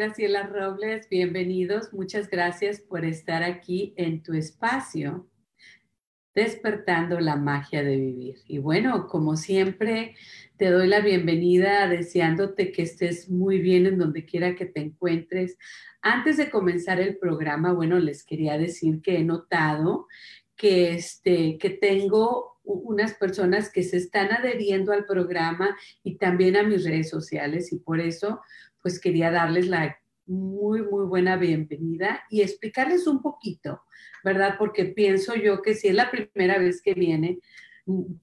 Graciela Robles. Bienvenidos. Muchas gracias por estar aquí en tu espacio, despertando la magia de vivir. Y bueno, como siempre, te doy la bienvenida deseándote que estés muy bien en donde quiera que te encuentres. Antes de comenzar el programa, bueno, les quería decir que he notado que, este, que tengo unas personas que se están adheriendo al programa y también a mis redes sociales y por eso pues quería darles la muy, muy buena bienvenida y explicarles un poquito, ¿verdad? Porque pienso yo que si es la primera vez que viene,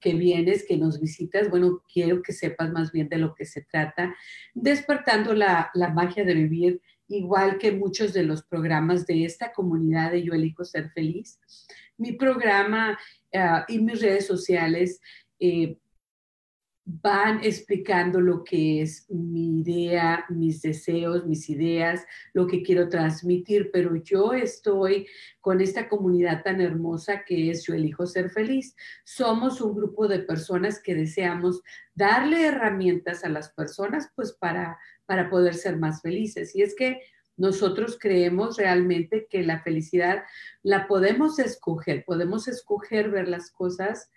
que vienes, que nos visitas, bueno, quiero que sepas más bien de lo que se trata, despertando la, magia de vivir, igual que muchos de los programas de esta comunidad de Yo Elijo Ser Feliz. Mi programa ah, y mis redes sociales eh, van explicando lo que es mi idea, mis deseos, mis ideas, lo que quiero transmitir, pero yo estoy con esta comunidad tan hermosa que es Yo elijo ser feliz. Somos un grupo de personas que deseamos darle herramientas a las personas pues para, para poder ser más felices. Y es que nosotros creemos realmente que la felicidad la podemos escoger, podemos escoger ver las cosas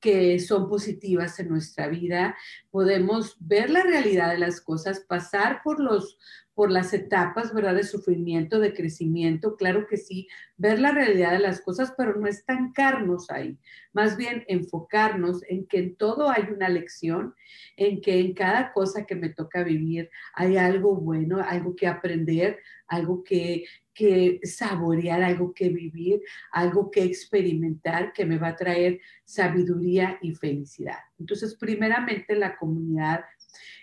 que son positivas en nuestra vida, podemos ver la realidad de las cosas, pasar por los por las etapas, ¿verdad? De sufrimiento, de crecimiento, claro que sí, ver la realidad de las cosas, pero no estancarnos ahí, más bien enfocarnos en que en todo hay una lección, en que en cada cosa que me toca vivir hay algo bueno, algo que aprender, algo que, que saborear, algo que vivir, algo que experimentar que me va a traer sabiduría y felicidad. Entonces, primeramente la comunidad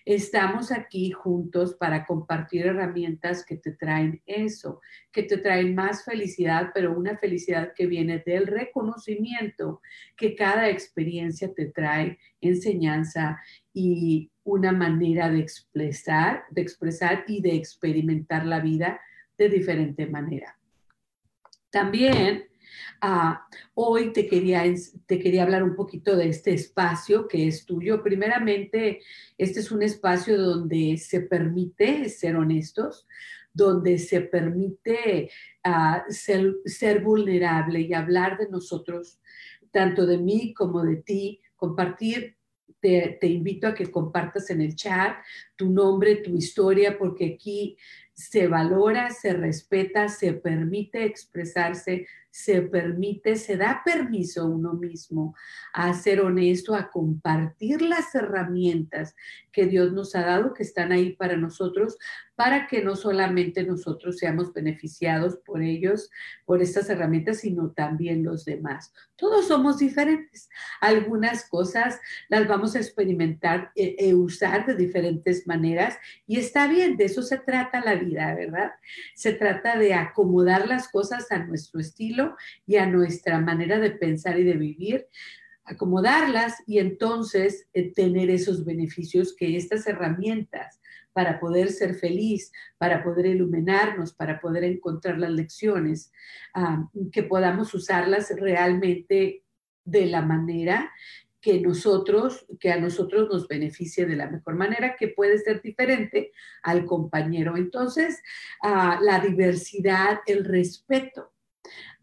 Estamos aquí juntos para compartir herramientas que te traen eso, que te traen más felicidad, pero una felicidad que viene del reconocimiento que cada experiencia te trae enseñanza y una manera de expresar, de expresar y de experimentar la vida de diferente manera. También ah, hoy te quería, te quería hablar un poquito de este espacio que es tuyo. Primeramente, este es un espacio donde se permite ser honestos, donde se permite ah, ser, ser vulnerable y hablar de nosotros, tanto de mí como de ti, compartir te, invito a que compartas en el chat tu nombre, tu historia, porque aquí se valora, se respeta, se permite expresarse, se permite, se da permiso a uno mismo a ser honesto, a compartir las herramientas que Dios nos ha dado, que están ahí para nosotros, para que no solamente nosotros seamos beneficiados por ellos, por estas herramientas, sino también los demás. Todos somos diferentes. Algunas cosas las vamos a experimentar e, e usar de diferentes maneras y está bien, de eso se trata la vida, ¿verdad? Se trata de acomodar las cosas a nuestro estilo y a nuestra manera de pensar y de vivir acomodarlas y entonces eh, tener esos beneficios que estas herramientas para poder ser feliz, para poder iluminarnos, para poder encontrar las lecciones, ah, que podamos usarlas realmente de la manera que nosotros, que a nosotros nos beneficie de la mejor manera, que puede ser diferente al compañero. Entonces, ah, la diversidad, el respeto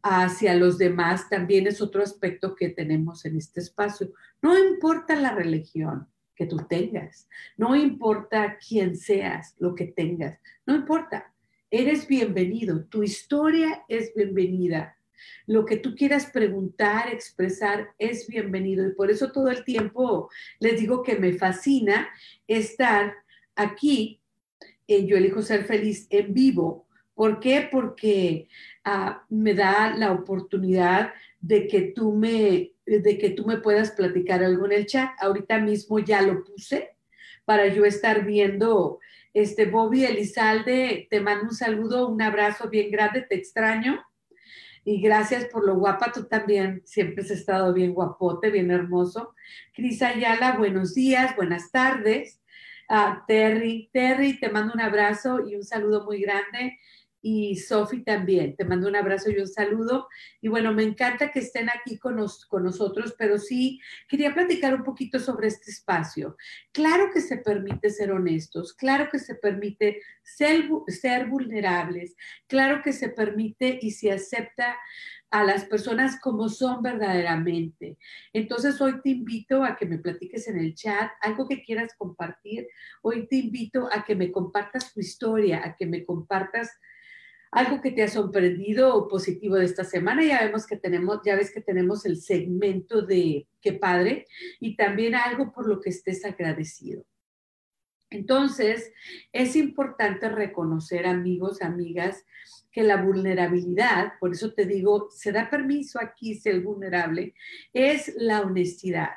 hacia los demás también es otro aspecto que tenemos en este espacio. No importa la religión que tú tengas, no importa quién seas, lo que tengas, no importa. Eres bienvenido, tu historia es bienvenida. Lo que tú quieras preguntar, expresar, es bienvenido. Y por eso todo el tiempo les digo que me fascina estar aquí en Yo elijo ser feliz en vivo. ¿Por qué? Porque ah, me da la oportunidad de que tú me de que tú me puedas platicar algo en el chat. Ahorita mismo ya lo puse para yo estar viendo este Bobby Elizalde, te mando un saludo, un abrazo bien grande, te extraño. Y gracias por lo guapa, tú también siempre has estado bien guapote, bien hermoso. Cris Ayala, buenos días, buenas tardes. Uh, Terry, Terry, te mando un abrazo y un saludo muy grande y Sofi también. Te mando un abrazo y un saludo. Y bueno, me encanta que estén aquí con, con, nosotros, pero sí quería platicar un poquito sobre este espacio. Claro que se permite ser honestos, claro que se permite ser, ser vulnerables, claro que se permite y se acepta a las personas como son verdaderamente. Entonces hoy te invito a que me platiques en el chat algo que quieras compartir. Hoy te invito a que me compartas tu historia, a que me compartas algo que te ha sorprendido o positivo de esta semana. Ya vemos que tenemos, ya ves que tenemos el segmento de qué padre y también algo por lo que estés agradecido. Entonces, es importante reconocer, amigos, amigas, que la vulnerabilidad, por eso te digo, se da permiso aquí ser vulnerable, es la honestidad.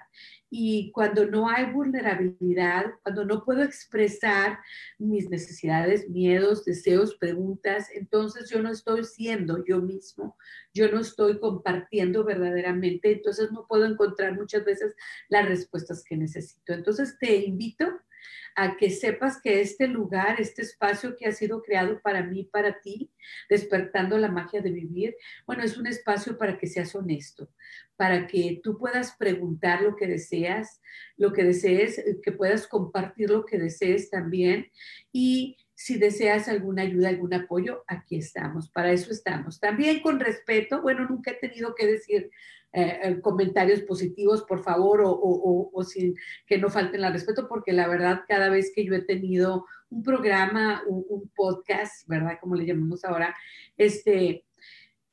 Y cuando no hay vulnerabilidad, cuando no puedo expresar mis necesidades, miedos, deseos, preguntas, entonces yo no estoy siendo yo mismo, yo no estoy compartiendo verdaderamente, entonces no puedo encontrar muchas veces las respuestas que necesito. Entonces te invito a que sepas que este lugar, este espacio que ha sido creado para mí, para ti, despertando la magia de vivir, bueno, es un espacio para que seas honesto, para que tú puedas preguntar lo que deseas, lo que desees, que puedas compartir lo que desees también y si deseas alguna ayuda, algún apoyo, aquí estamos, para eso estamos. También con respeto, bueno, nunca he tenido que decir eh, eh, comentarios positivos, por favor, o, sin que no falten al respeto, porque la verdad, cada vez que yo he tenido un programa, un, un podcast, ¿verdad? Como le llamamos ahora, este,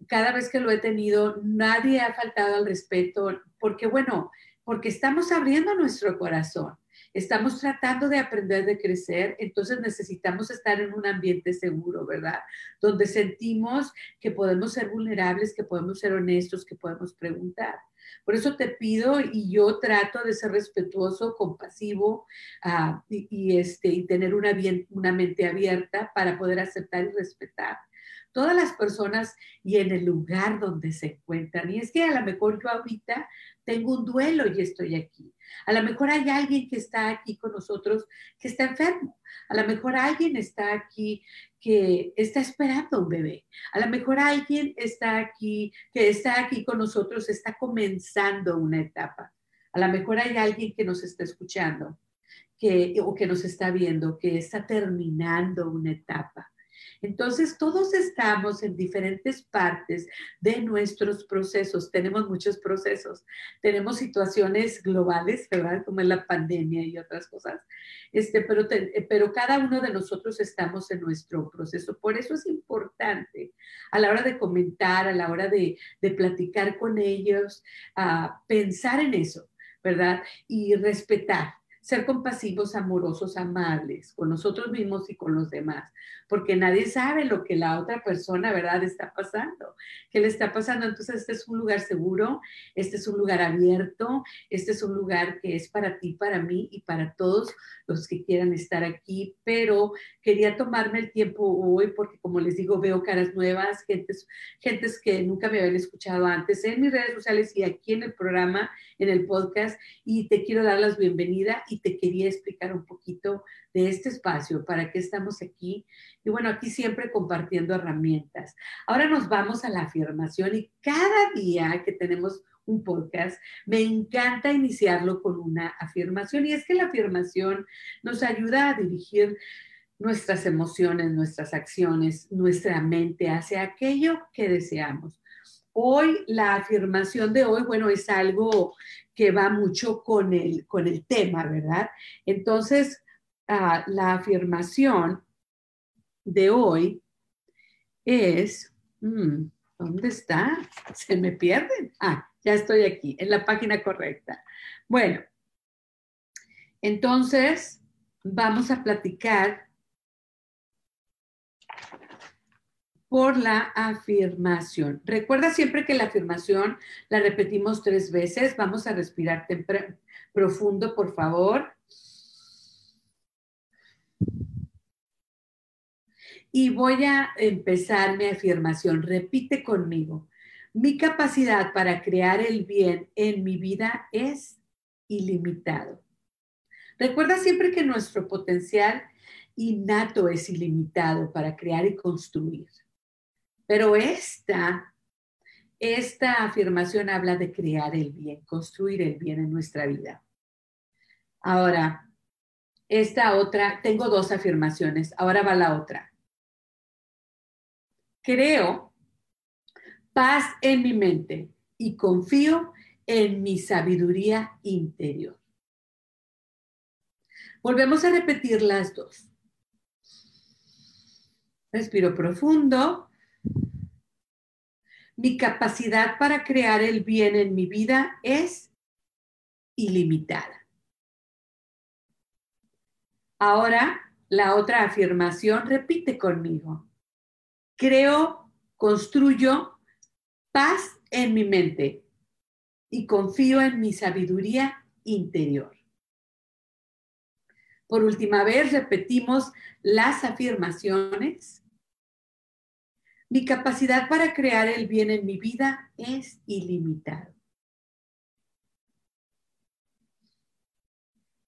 cada vez que lo he tenido, nadie ha faltado al respeto, porque bueno, porque estamos abriendo nuestro corazón estamos tratando de aprender de crecer, entonces necesitamos estar en un ambiente seguro, ¿verdad? Donde sentimos que podemos ser vulnerables, que podemos ser honestos, que podemos preguntar. Por eso te pido y yo trato de ser respetuoso, compasivo ah, y, este, y tener una, una mente abierta para poder aceptar y respetar todas las personas y en el lugar donde se encuentran. Y es que a lo mejor yo ahorita tengo un duelo y estoy aquí. A lo mejor hay alguien que está aquí con nosotros que está enfermo. A lo mejor alguien está aquí que está esperando un bebé. A lo mejor alguien está aquí que está aquí con nosotros, está comenzando una etapa. A lo mejor hay alguien que nos está escuchando que, o que nos está viendo, que está terminando una etapa. Entonces, todos estamos en diferentes partes de nuestros procesos. Tenemos muchos procesos. Tenemos situaciones globales, ¿verdad? Como en la pandemia y otras cosas. Este, pero, pero cada uno de nosotros estamos en nuestro proceso. Por eso es importante a la hora de comentar, a la hora de, de platicar con ellos, a pensar en eso, ¿verdad? Y respetar ser compasivos, amorosos, amables con nosotros mismos y con los demás, porque nadie sabe lo que la otra persona, ¿verdad?, está pasando, qué le está pasando. Entonces, este es un lugar seguro, este es un lugar abierto, este es un lugar que es para ti, para mí y para todos los que quieran estar aquí, pero quería tomarme el tiempo hoy porque, como les digo, veo caras nuevas, gentes, gentes que nunca me habían escuchado antes en mis redes sociales y aquí en el programa, en el podcast, y te quiero dar las bienvenidas y te quería explicar un poquito de este espacio, para qué estamos aquí. Y bueno, aquí siempre compartiendo herramientas. Ahora nos vamos a la afirmación y cada día que tenemos un podcast, me encanta iniciarlo con una afirmación y es que la afirmación nos ayuda a dirigir nuestras emociones, nuestras acciones, nuestra mente hacia aquello que deseamos. Hoy, la afirmación de hoy, bueno, es algo que va mucho con el, con el tema, ¿verdad? Entonces, ah, la afirmación de hoy es, mm, ¿dónde está? Se me pierden. Ah, ya estoy aquí, en la página correcta. Bueno, entonces vamos a platicar por la afirmación. Recuerda siempre que la afirmación la repetimos tres veces. Vamos a respirar profundo, por favor. Y voy a empezar mi afirmación. Repite conmigo. Mi capacidad para crear el bien en mi vida es ilimitado. Recuerda siempre que nuestro potencial innato es ilimitado para crear y construir. Pero esta, esta afirmación habla de crear el bien, construir el bien en nuestra vida. Ahora, esta otra, tengo dos afirmaciones, ahora va la otra. Creo paz en mi mente y confío en mi sabiduría interior. Volvemos a repetir las dos. Respiro profundo. Mi capacidad para crear el bien en mi vida es ilimitada. Ahora, la otra afirmación, repite conmigo. Creo, construyo paz en mi mente y confío en mi sabiduría interior. Por última vez, repetimos las afirmaciones. Mi capacidad para crear el bien en mi vida es ilimitada.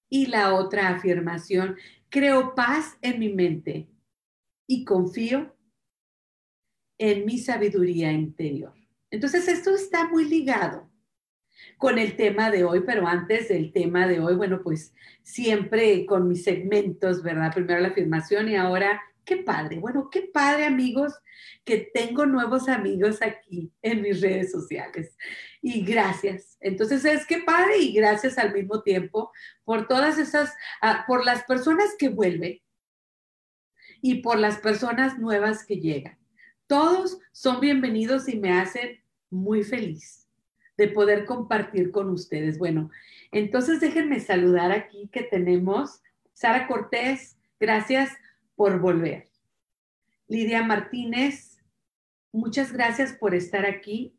Y la otra afirmación, creo paz en mi mente y confío en mi sabiduría interior. Entonces, esto está muy ligado con el tema de hoy, pero antes del tema de hoy, bueno, pues siempre con mis segmentos, ¿verdad? Primero la afirmación y ahora, qué padre, bueno, qué padre amigos, que tengo nuevos amigos aquí en mis redes sociales. Y gracias. Entonces es que padre y gracias al mismo tiempo por todas esas, ah, por las personas que vuelven y por las personas nuevas que llegan. Todos son bienvenidos y me hacen muy feliz de poder compartir con ustedes. Bueno, entonces déjenme saludar aquí que tenemos Sara Cortés, gracias por volver. Lidia Martínez, muchas gracias por estar aquí.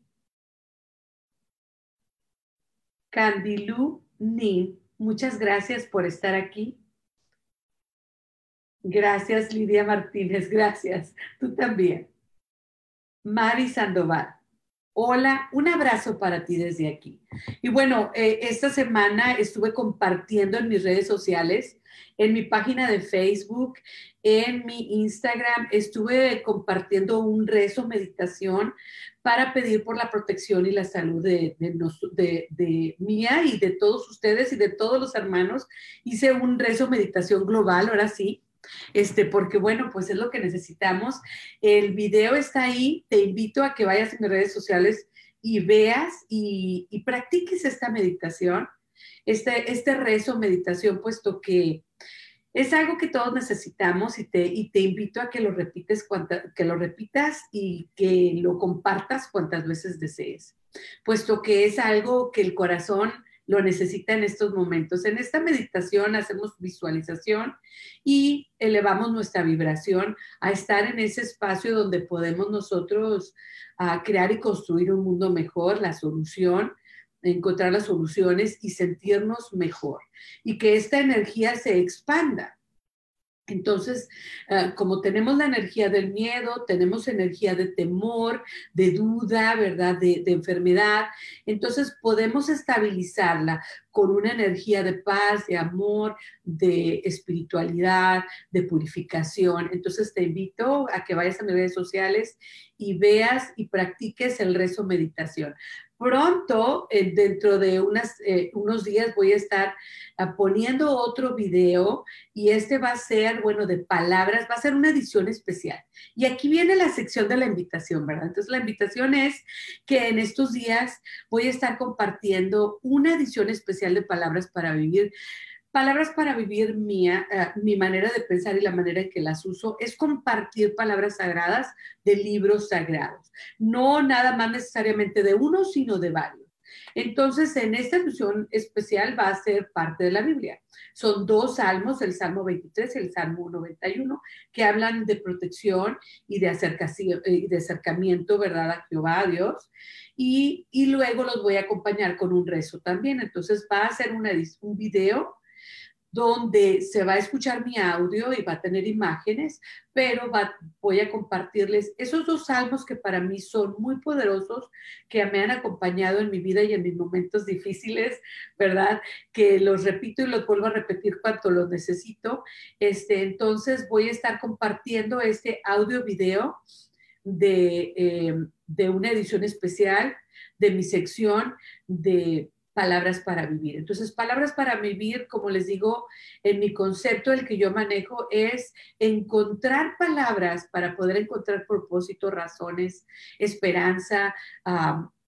Candilu Nin, muchas gracias por estar aquí. Gracias, Lidia Martínez, gracias. Tú también. Mari Sandoval. Hola, un abrazo para ti desde aquí. Y bueno, eh, esta semana estuve compartiendo en mis redes sociales, en mi página de Facebook, en mi Instagram, estuve compartiendo un rezo meditación para pedir por la protección y la salud de, de, de, mía y de todos ustedes y de todos los hermanos. Hice un rezo meditación global, ahora sí, este, porque bueno, pues es lo que necesitamos. El video está ahí, te invito a que vayas en mis redes sociales y veas y, practiques esta meditación, este, este rezo, meditación, puesto que es algo que todos necesitamos y te, y te invito a que lo, repites que lo repitas y que lo compartas cuantas veces desees, puesto que es algo que el corazón lo necesita en estos momentos. En esta meditación hacemos visualización y elevamos nuestra vibración a estar en ese espacio donde podemos nosotros ah, crear y construir un mundo mejor, la solución, encontrar las soluciones y sentirnos mejor y que esta energía se expanda. Entonces, ah, como tenemos la energía del miedo, tenemos energía de temor, de duda, ¿verdad? De, de, enfermedad, entonces podemos estabilizarla con una energía de paz, de amor, de espiritualidad, de purificación. Entonces te invito a que vayas a mis redes sociales y veas y practiques el rezo meditación. Pronto, eh, dentro de eh, unos días, voy a estar ah, poniendo otro video y este va a ser, bueno, de palabras, va a ser una edición especial. Y aquí viene la sección de la invitación, ¿verdad? Entonces, la invitación es que en estos días voy a estar compartiendo una edición especial de palabras para vivir palabras para vivir mía, eh, mi manera de pensar y la manera en que las uso es compartir palabras sagradas de libros sagrados. No nada más necesariamente de uno, sino de varios. Entonces, en esta edición especial va a ser parte de la Biblia. Son dos salmos, el Salmo 23 y el Salmo 91, que hablan de protección y de, y de acercamiento, ¿verdad?, a Jehová, a Dios. Y, y, luego los voy a acompañar con un rezo también. Entonces, va a ser una, un video donde se va a escuchar mi audio y va a tener imágenes, pero voy a compartirles esos dos salmos que para mí son muy poderosos, que me han acompañado en mi vida y en mis momentos difíciles, ¿verdad? Que los repito y los vuelvo a repetir cuanto los necesito. Este, entonces voy a estar compartiendo este audio video de, eh, de una edición especial de mi sección de palabras para vivir. Entonces, palabras para vivir, como les digo, en mi concepto, el que yo manejo es encontrar palabras para poder encontrar propósito, razones, esperanza,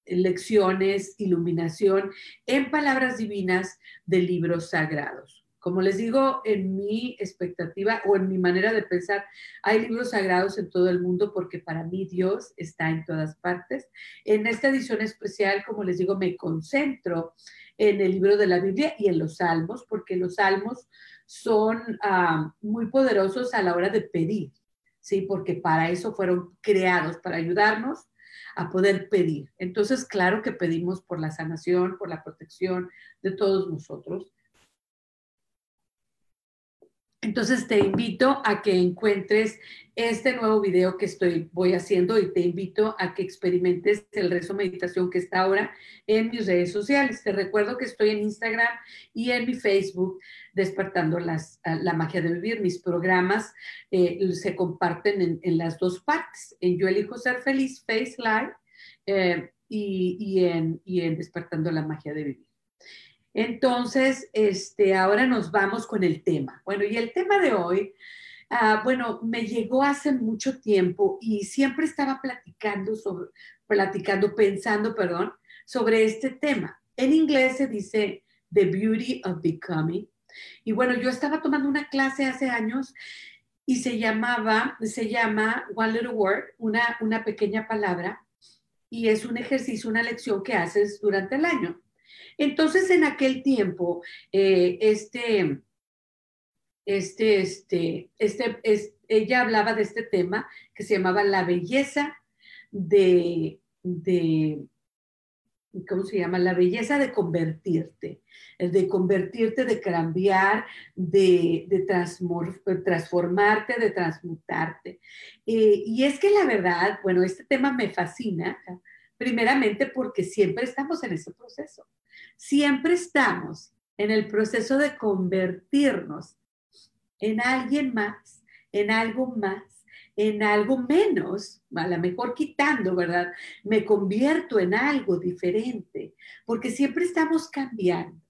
lecciones, iluminación en palabras divinas de libros sagrados. Como les digo, en mi expectativa o en mi manera de pensar, hay libros sagrados en todo el mundo porque para mí Dios está en todas partes. En esta edición especial, como les digo, me concentro en el libro de la Biblia y en los salmos, porque los salmos son ah, muy poderosos a la hora de pedir, ¿sí? Porque para eso fueron creados, para ayudarnos a poder pedir. Entonces, claro que pedimos por la sanación, por la protección de todos nosotros. Entonces te invito a que encuentres este nuevo video que estoy voy haciendo y te invito a que experimentes el rezo meditación que está ahora en mis redes sociales. Te recuerdo que estoy en Instagram y en mi Facebook despertando las, la magia de vivir. Mis programas eh, se comparten en, las dos partes, en Yo elijo ser feliz, Face Live eh, y, y, en, y en despertando la magia de vivir. Entonces, este, ahora nos vamos con el tema. Bueno, y el tema de hoy, ah, bueno, me llegó hace mucho tiempo y siempre estaba platicando sobre, platicando, pensando, perdón, sobre este tema. En inglés se dice The Beauty of Becoming. Y bueno, yo estaba tomando una clase hace años y se llamaba, se llama One Little Word, una, una pequeña palabra, y es un ejercicio, una lección que haces durante el año. Entonces, en aquel tiempo, eh, este, este, este, este, ella hablaba de este tema que se llamaba la belleza de, de, ¿cómo se llama? La belleza de convertirte, de convertirte, de cambiar, de, de transformarte, de transmutarte. Eh, y es que la verdad, bueno, este tema me fascina, primeramente porque siempre estamos en ese proceso siempre estamos en el proceso de convertirnos en alguien más, en algo más, en algo menos, a lo mejor quitando, ¿verdad? Me convierto en algo diferente, porque siempre estamos cambiando,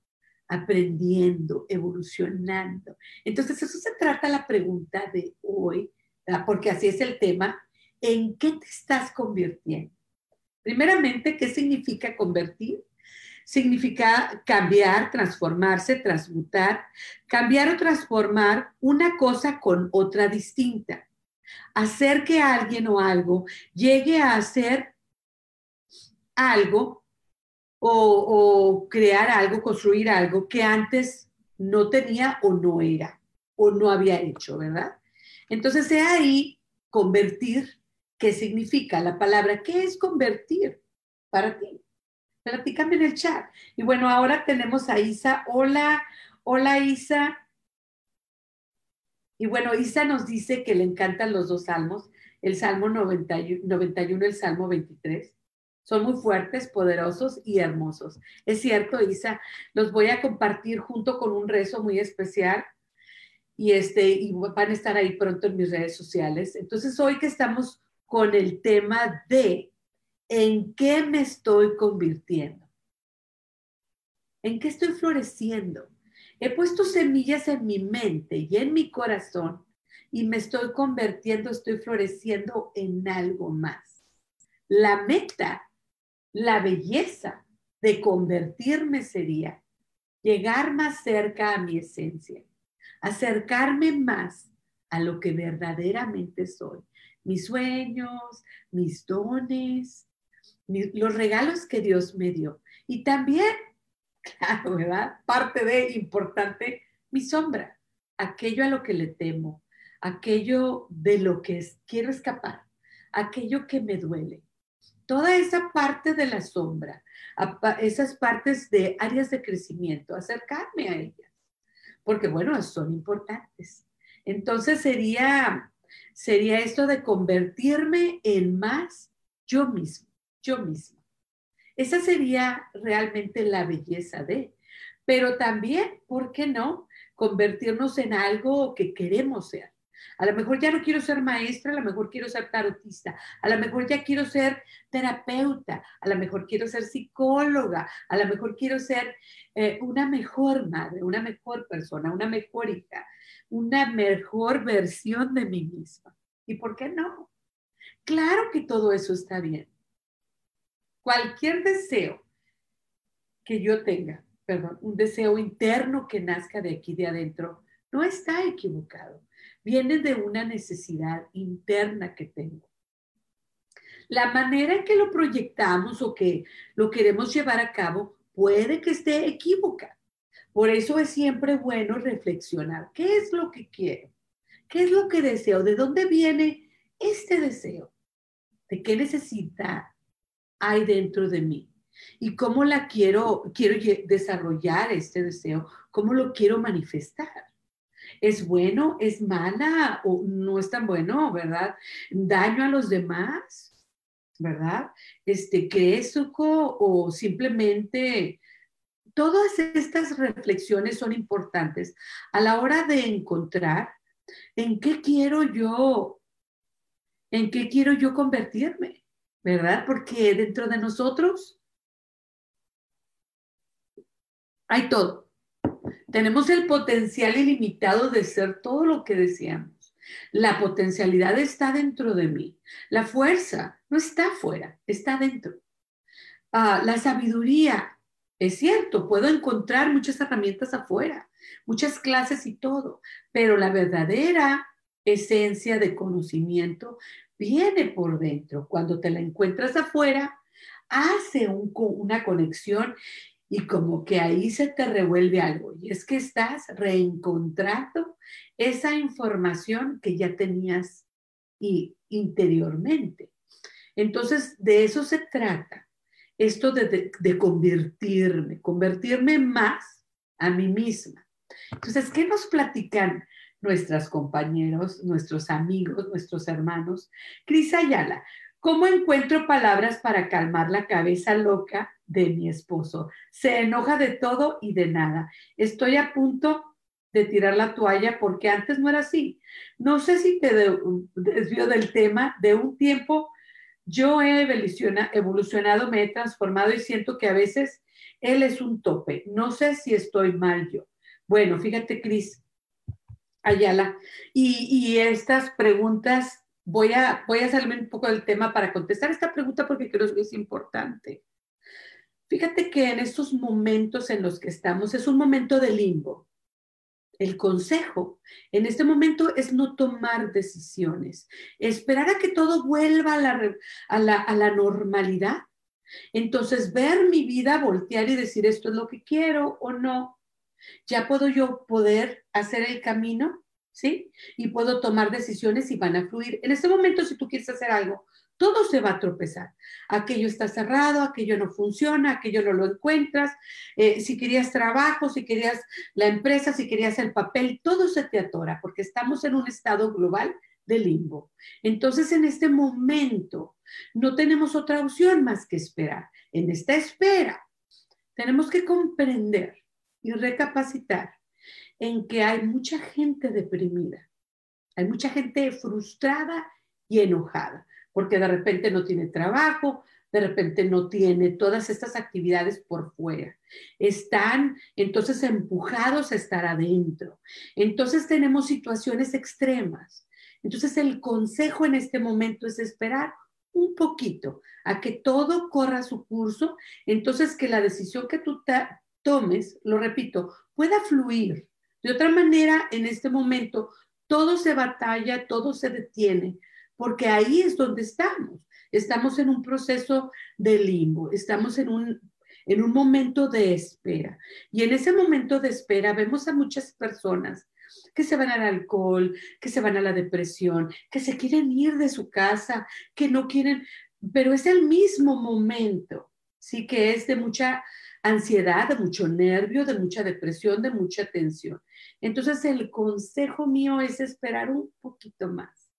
aprendiendo, evolucionando. Entonces, eso se trata la pregunta de hoy, porque así es el tema, ¿en qué te estás convirtiendo? Primeramente, ¿qué significa convertir? Significa cambiar, transformarse, transmutar, cambiar o transformar una cosa con otra distinta. Hacer que alguien o algo llegue a hacer algo o, crear algo, construir algo que antes no tenía o no era o no había hecho, ¿verdad? Entonces, de ahí convertir, ¿qué significa la palabra? ¿Qué es convertir para ti? Platícame en el chat. Y bueno, ahora tenemos a Isa. Hola, hola Isa. Y bueno, Isa nos dice que le encantan los dos salmos, el Salmo 91 y el Salmo 23. Son muy fuertes, poderosos y hermosos. Es cierto, Isa, los voy a compartir junto con un rezo muy especial y, este, y van a estar ahí pronto en mis redes sociales. Entonces, hoy que estamos con el tema de ¿En qué me estoy convirtiendo? ¿En qué estoy floreciendo? He puesto semillas en mi mente y en mi corazón y me estoy convirtiendo, estoy floreciendo en algo más. La meta, la belleza de convertirme sería llegar más cerca a mi esencia, acercarme más a lo que verdaderamente soy, mis sueños, mis dones, los regalos que Dios me dio. Y también, claro, ¿verdad? Parte de importante, mi sombra, aquello a lo que le temo, aquello de lo que quiero escapar, aquello que me duele. Toda esa parte de la sombra, esas partes de áreas de crecimiento, acercarme a ellas, porque bueno, son importantes. Entonces sería, sería esto de convertirme en más yo mismo, yo misma. Esa sería realmente la belleza de, pero también, ¿por qué no? Convertirnos en algo que queremos ser. A lo mejor ya no quiero ser maestra, a lo mejor quiero ser tarotista, a lo mejor ya quiero ser terapeuta, a lo mejor quiero ser psicóloga, a lo mejor quiero ser eh, una mejor madre, una mejor persona, una mejor hija, una mejor versión de mí misma. ¿Y por qué no? Claro que todo eso está bien. Cualquier deseo que yo tenga, perdón, un deseo interno que nazca de aquí de adentro, no está equivocado viene de una necesidad interna que tengo. La manera en que lo proyectamos o que lo queremos llevar a cabo puede que esté equívoca. Por eso es siempre bueno reflexionar. ¿Qué es lo que quiero? ¿Qué es lo que deseo? ¿De dónde viene este deseo? ¿De qué necesita hay dentro de mí? ¿Y cómo la quiero, quiero desarrollar este deseo? ¿Cómo lo quiero manifestar? ¿Es bueno? ¿Es mala? ¿O no es tan bueno, verdad? ¿Daño a los demás? ¿Verdad? Este, ¿Cresuco o simplemente todas estas reflexiones son importantes a la hora de encontrar en qué quiero yo, en qué quiero yo convertirme, ¿verdad? Porque dentro de nosotros hay todo. Tenemos el potencial ilimitado de ser todo lo que deseamos. La potencialidad está dentro de mí. La fuerza no está afuera, está dentro. Ah, la sabiduría, es cierto, puedo encontrar muchas herramientas afuera, muchas clases y todo, pero la verdadera esencia de conocimiento viene por dentro. Cuando te la encuentras afuera, hace una conexión y como que ahí se te revuelve algo. Y es que estás reencontrando esa información que ya tenías y, interiormente. Entonces, de eso se trata. Esto de, de convertirme, convertirme más a mí misma. Entonces, ¿qué nos platican nuestros compañeros, nuestros amigos, nuestros hermanos? Cris Ayala, ¿cómo encuentro palabras para calmar la cabeza loca de mi esposo. Se enoja de todo y de nada. Estoy a punto de tirar la toalla porque antes no era así. No sé si te desvío del tema. De un tiempo yo he evolucionado, me he transformado y siento que a veces él es un tope. No sé si estoy mal yo. Bueno, fíjate, Cris Ayala, y, estas preguntas, voy a, voy a salirme un poco del tema para contestar esta pregunta porque creo que es importante. Fíjate que en estos momentos en los que estamos es un momento de limbo. El consejo en este momento es no tomar decisiones, esperar a que todo vuelva a la, a la, a la normalidad. Entonces, ver mi vida, voltear y decir esto es lo que quiero o no. Ya puedo yo poder hacer el camino, ¿sí? Y puedo tomar decisiones y van a fluir. En este momento, si tú quieres hacer algo, todo se va a tropezar. Aquello está cerrado, aquello no funciona, aquello no lo encuentras. Eh, si querías trabajo, si querías la empresa, si querías el papel, todo se te atora porque estamos en un estado global de limbo. Entonces, en este momento, no tenemos otra opción más que esperar. En esta espera, tenemos que comprender y recapacitar en que hay mucha gente deprimida, hay mucha gente frustrada y enojada porque de repente no tiene trabajo, de repente no tiene todas estas actividades por fuera. Están entonces empujados a estar adentro. Entonces tenemos situaciones extremas. Entonces el consejo en este momento es esperar un poquito a que todo corra su curso, entonces que la decisión que tú tomes, lo repito, pueda fluir. De otra manera, en este momento, todo se batalla, todo se detiene, porque ahí es donde estamos. Estamos en un proceso de limbo, estamos en un, en un momento de espera. Y en ese momento de espera vemos a muchas personas que se van al alcohol, que se van a la depresión, que se quieren ir de su casa, que no quieren, pero es el mismo momento, sí que es de mucha ansiedad, de mucho nervio, de mucha depresión, de mucha tensión. Entonces el consejo mío es esperar un poquito más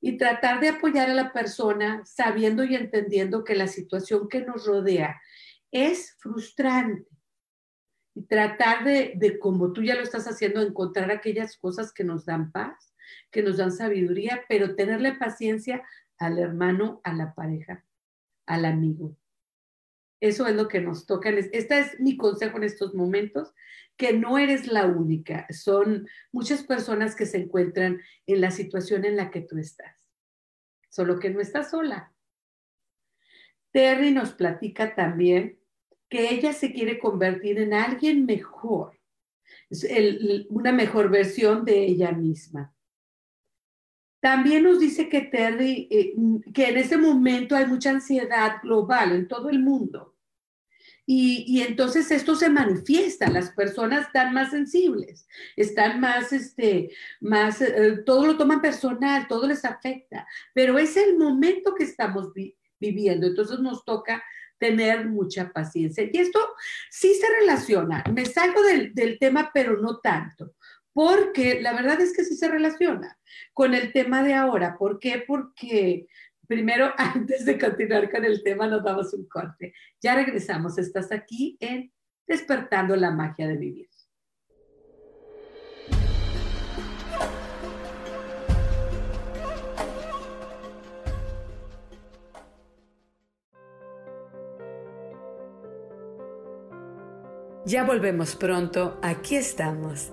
y tratar de apoyar a la persona sabiendo y entendiendo que la situación que nos rodea es frustrante. Y tratar de, de, como tú ya lo estás haciendo, encontrar aquellas cosas que nos dan paz, que nos dan sabiduría, pero tenerle paciencia al hermano, a la pareja, al amigo. Eso es lo que nos toca. Este es mi consejo en estos momentos, que no eres la única. Son muchas personas que se encuentran en la situación en la que tú estás. Solo que no estás sola. Terry nos platica también que ella se quiere convertir en alguien mejor, una mejor versión de ella misma. También nos dice que Terry, eh, que en ese momento hay mucha ansiedad global en todo el mundo. Y, entonces esto se manifiesta, las personas están más sensibles, están más, este, más, eh, todo lo toman personal, todo les afecta, pero es el momento que estamos viviendo, entonces nos toca tener mucha paciencia. Y esto sí se relaciona, me salgo del, del tema, pero no tanto, porque la verdad es que sí se relaciona con el tema de ahora. ¿Por qué? Porque primero, antes de continuar con el tema, nos damos un corte. Ya regresamos. Estás aquí en Despertando la Magia de Vivir. Ya volvemos pronto. Aquí estamos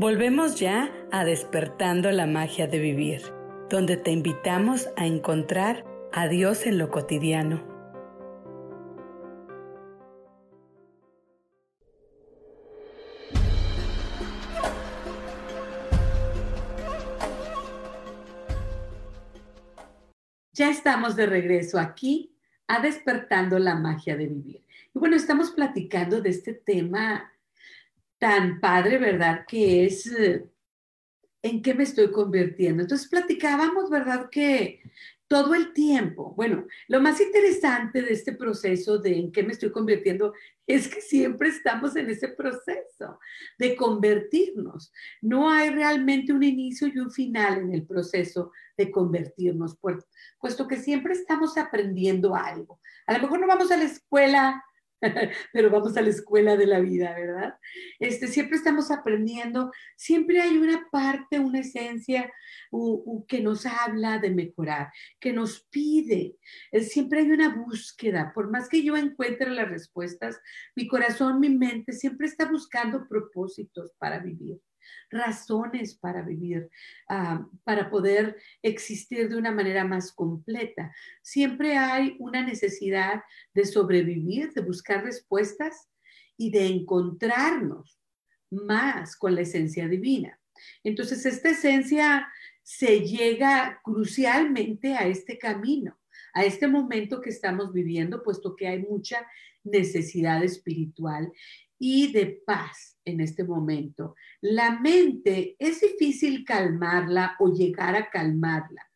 Volvemos ya a despertando la magia de vivir, donde te invitamos a encontrar a Dios en lo cotidiano Ya estamos de regreso aquí a Despertando la Magia de Vivir. Y bueno, estamos platicando de este tema tan padre, ¿verdad? Que es eh, en qué me estoy convirtiendo. Entonces platicábamos, ¿verdad? Que todo el tiempo, bueno, lo más interesante de este proceso de en qué me estoy convirtiendo es que siempre estamos en ese proceso de convertirnos. No hay realmente un inicio y un final en el proceso de convertirnos, puesto que siempre estamos aprendiendo algo. A lo mejor no vamos a la escuela pero vamos a la escuela de la vida, ¿verdad? Este, siempre estamos aprendiendo, siempre hay una parte, una esencia que nos habla de mejorar, que nos pide, siempre hay una búsqueda, por más que yo encuentre las respuestas, mi corazón, mi mente siempre está buscando propósitos para vivir razones para vivir, ah, para poder existir de una manera más completa. Siempre hay una necesidad de sobrevivir, de buscar respuestas y de encontrarnos más con la esencia divina. Entonces, esta esencia se llega crucialmente a este camino, a este momento que estamos viviendo, puesto que hay mucha necesidad espiritual y de paz en este momento. La mente es difícil calmarla o llegar a calmarla,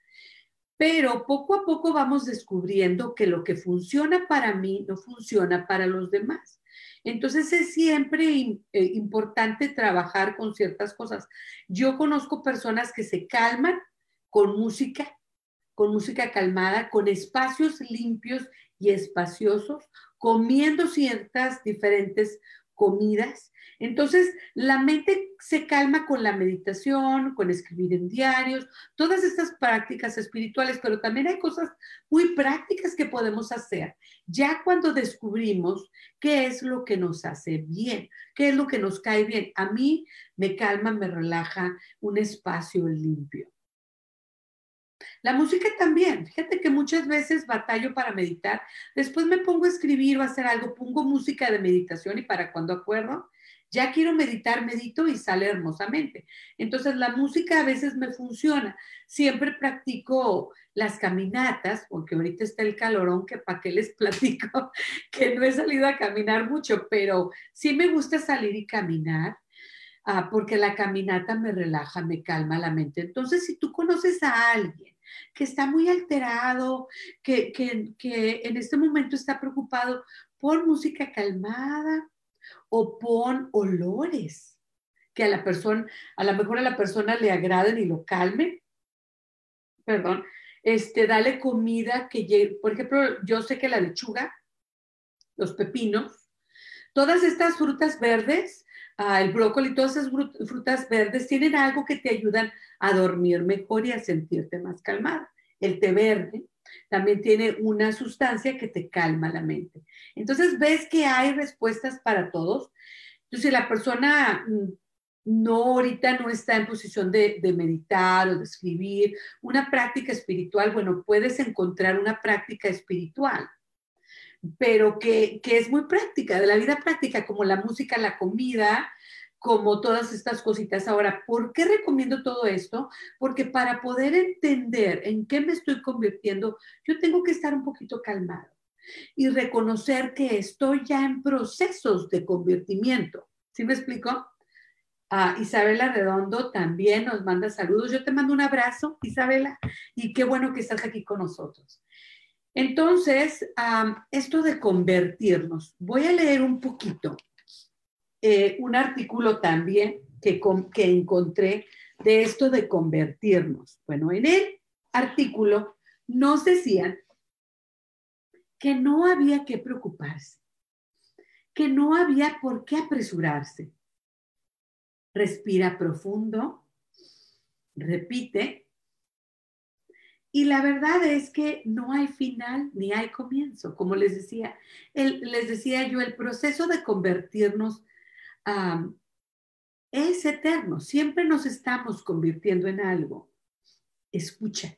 pero poco a poco vamos descubriendo que lo que funciona para mí no funciona para los demás. Entonces es siempre eh, importante trabajar con ciertas cosas. Yo conozco personas que se calman con música, con música calmada, con espacios limpios y espaciosos, comiendo ciertas diferentes comidas. Entonces, la mente se calma con la meditación, con escribir en diarios, todas estas prácticas espirituales, pero también hay cosas muy prácticas que podemos hacer. Ya cuando descubrimos qué es lo que nos hace bien, qué es lo que nos cae bien. A mí me calma, me relaja un espacio limpio. La música también. Fíjate que muchas veces batallo para meditar. Después me pongo a escribir o a hacer algo, pongo música de meditación y para cuando acuerdo, ya quiero meditar, medito y sale hermosamente. Entonces la música a veces me funciona. Siempre practico las caminatas, porque ahorita está el calorón, que para qué les platico, que no he salido a caminar mucho, pero sí me gusta salir y caminar. Ah, porque la caminata me relaja, me calma la mente. Entonces, si tú conoces a alguien que está muy alterado, que, en este momento está preocupado, por música calmada o pon olores que a la persona, a lo mejor a la persona le agraden y lo calmen. Perdón, este, dale comida que llegue, por ejemplo, yo sé que la lechuga, los pepinos, todas estas frutas verdes, ah, el brócoli, todas esas frutas verdes tienen algo que te ayudan a dormir mejor y a sentirte más calmada. El té verde también tiene una sustancia que te calma la mente. Entonces ves que hay respuestas para todos. Entonces, si la persona mm, no ahorita no está en posición de, meditar o de escribir, una práctica espiritual, bueno, puedes encontrar una práctica espiritual, pero que, que es muy práctica, de la vida práctica, como la música, la comida, como todas estas cositas. Ahora, ¿por qué recomiendo todo esto? Porque para poder entender en qué me estoy convirtiendo, yo tengo que estar un poquito calmado y reconocer que estoy ya en procesos de convertimiento. ¿Sí me explico? Ah, Isabela Redondo también nos manda saludos. Yo te mando un abrazo, Isabela, y qué bueno que estás aquí con nosotros. Entonces, esto de convertirnos, voy a leer un poquito eh, un artículo también que, que encontré de esto de convertirnos. Bueno, en el artículo nos decían que no había que preocuparse, que no había por qué apresurarse. Respira profundo, repite, y la verdad es que no hay final ni hay comienzo. Como les decía, les decía yo, el proceso de convertirnos es eterno, siempre nos estamos convirtiendo en algo. Escucha.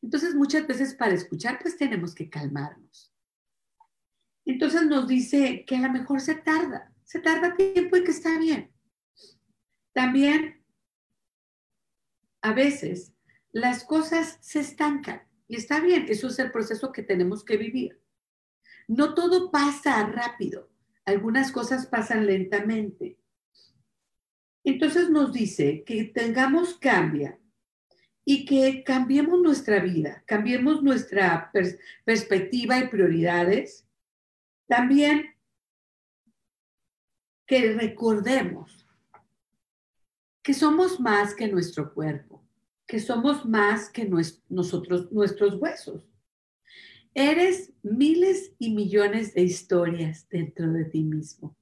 Entonces muchas veces para escuchar pues tenemos que calmarnos. Entonces nos dice que a lo mejor se tarda, se tarda tiempo y que está bien. También a veces las cosas se estancan y está bien, eso es el proceso que tenemos que vivir. No todo pasa rápido algunas cosas pasan lentamente. Entonces nos dice que tengamos cambia y que cambiemos nuestra vida, cambiemos nuestra perspectiva y prioridades. También que recordemos que somos más que nuestro cuerpo, que somos más que nosotros, nuestros huesos. Eres miles y millones de historias dentro de ti mismo.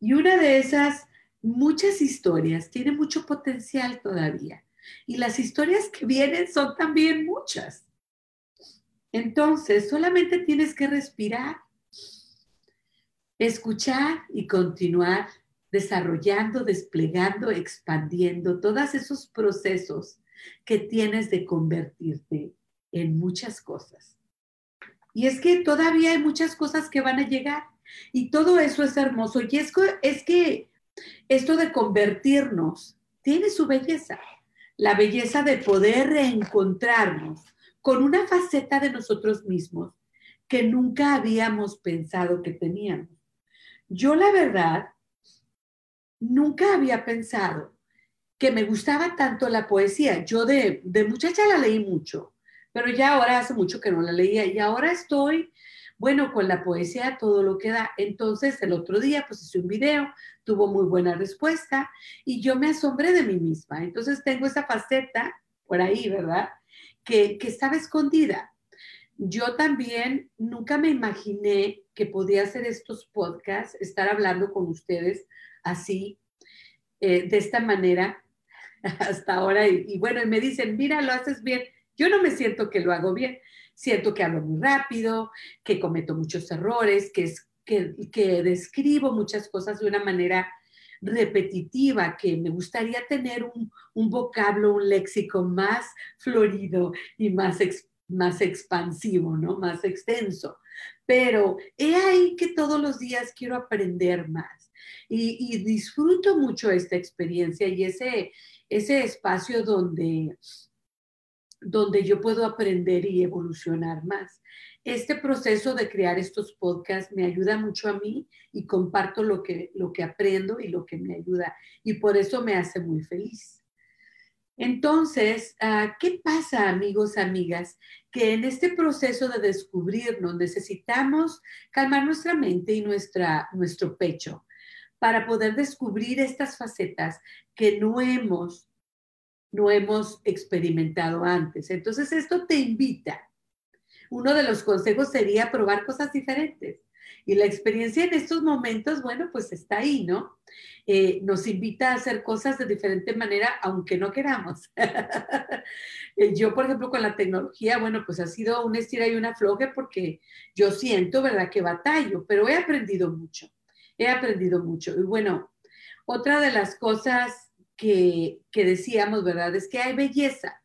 Y una de esas muchas historias tiene mucho potencial todavía. Y las historias que vienen son también muchas. Entonces, solamente tienes que respirar, escuchar y continuar desarrollando, desplegando, expandiendo todos esos procesos que tienes de convertirte en muchas cosas. Y es que todavía hay muchas cosas que van a llegar y todo eso es hermoso. Y es que, es que esto de convertirnos tiene su belleza, la belleza de poder reencontrarnos con una faceta de nosotros mismos que nunca habíamos pensado que teníamos. Yo la verdad, nunca había pensado que me gustaba tanto la poesía. Yo de, de muchacha la leí mucho, pero ya ahora hace mucho que no la leía y ahora estoy, bueno, con la poesía todo lo que da. Entonces el otro día pues hice un video, tuvo muy buena respuesta y yo me asombré de mí misma. Entonces tengo esa faceta por ahí, ¿verdad? Que, que estaba escondida. Yo también nunca me imaginé que podía hacer estos podcasts, estar hablando con ustedes así, eh, de esta manera, hasta ahora. Y, bueno, y me dicen, mira, lo haces bien. Yo no me siento que lo hago bien, siento que hablo muy rápido, que cometo muchos errores, que, es, que, que describo muchas cosas de una manera repetitiva, que me gustaría tener un, un vocablo, un léxico más florido y más, más expansivo, ¿no? Más extenso. Pero he ahí que todos los días quiero aprender más y, disfruto mucho esta experiencia y ese, ese espacio donde donde yo puedo aprender y evolucionar más. Este proceso de crear estos podcasts me ayuda mucho a mí y comparto lo que, lo que aprendo y lo que me ayuda y por eso me hace muy feliz. Entonces, ah, ¿qué pasa, amigos, amigas? Que en este proceso de descubrirnos necesitamos calmar nuestra mente y nuestra, nuestro pecho para poder descubrir estas facetas que no hemos no hemos experimentado antes. Entonces, esto te invita. Uno de los consejos sería probar cosas diferentes. Y la experiencia en estos momentos, bueno, pues está ahí, ¿no? Eh, nos invita a hacer cosas de diferente manera, aunque no queramos. Eh, yo, por ejemplo, con la tecnología, bueno, pues ha sido una estira y una floje porque yo siento, ¿verdad?, que batallo, pero he aprendido mucho. He aprendido mucho. Y bueno, otra de las cosas que, decíamos, ¿verdad? Es que hay belleza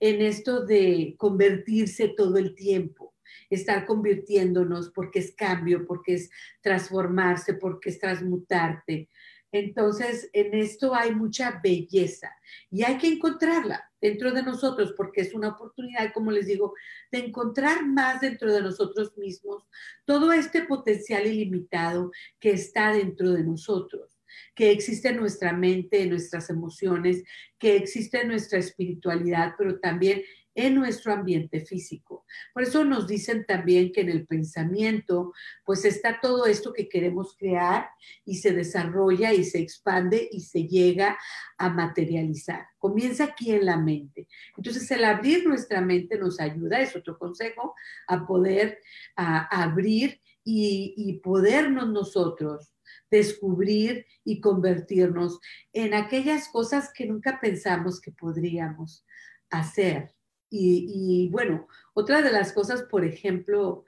en esto de convertirse todo el tiempo estar convirtiéndonos porque es cambio, porque es transformarse, porque es transmutarte. Entonces, en esto hay mucha belleza y hay que encontrarla dentro de nosotros porque es una oportunidad, como les digo, de encontrar más dentro de nosotros mismos todo este potencial ilimitado que está dentro de nosotros que existe en nuestra mente, en nuestras emociones, que existe en nuestra espiritualidad, pero también en nuestro ambiente físico. Por eso nos dicen también que en el pensamiento, pues está todo esto que queremos crear y se desarrolla y se expande y se llega a materializar. Comienza aquí en la mente. Entonces, el abrir nuestra mente nos ayuda, es otro consejo, a poder abrir y, y podernos nosotros descubrir y convertirnos en aquellas cosas que nunca pensamos que podríamos hacer. Y, bueno, otra de las cosas, por ejemplo,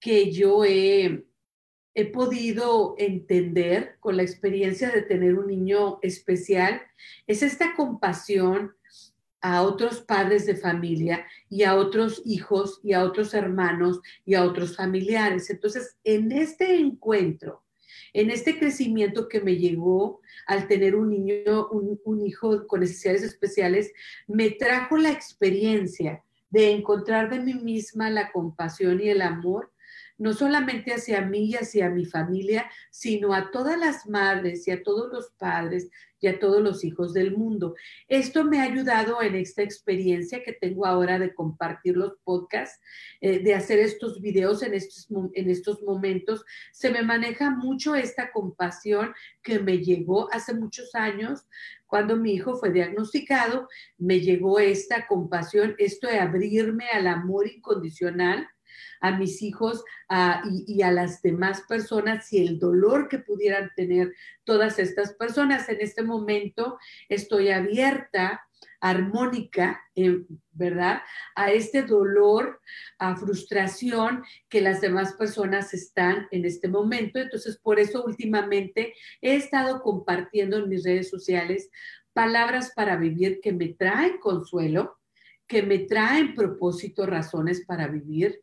que yo he, he podido entender con la experiencia de tener un niño especial es esta compasión a otros padres de familia y a otros hijos y a otros hermanos y a otros familiares. Entonces, en este encuentro en este crecimiento que me llegó al tener un niño, un, hijo con necesidades especiales, me trajo la experiencia de encontrar de mí misma la compasión y el amor no solamente hacia mí y hacia mi familia, sino a todas las madres y a todos los padres y a todos los hijos del mundo. Esto me ha ayudado en esta experiencia que tengo ahora de compartir los podcasts, eh, de hacer estos videos en estos, en estos momentos. Se me maneja mucho esta compasión que me llegó hace muchos años cuando mi hijo fue diagnosticado, me llegó esta compasión, esto de abrirme al amor incondicional a mis hijos y, a las demás personas y el dolor que pudieran tener todas estas personas. En este momento estoy abierta armónica, eh, ¿verdad? A este dolor, a frustración que las demás personas están en este momento. Entonces, por eso últimamente he estado compartiendo en mis redes sociales palabras para vivir que me traen consuelo, que me traen propósito, razones para vivir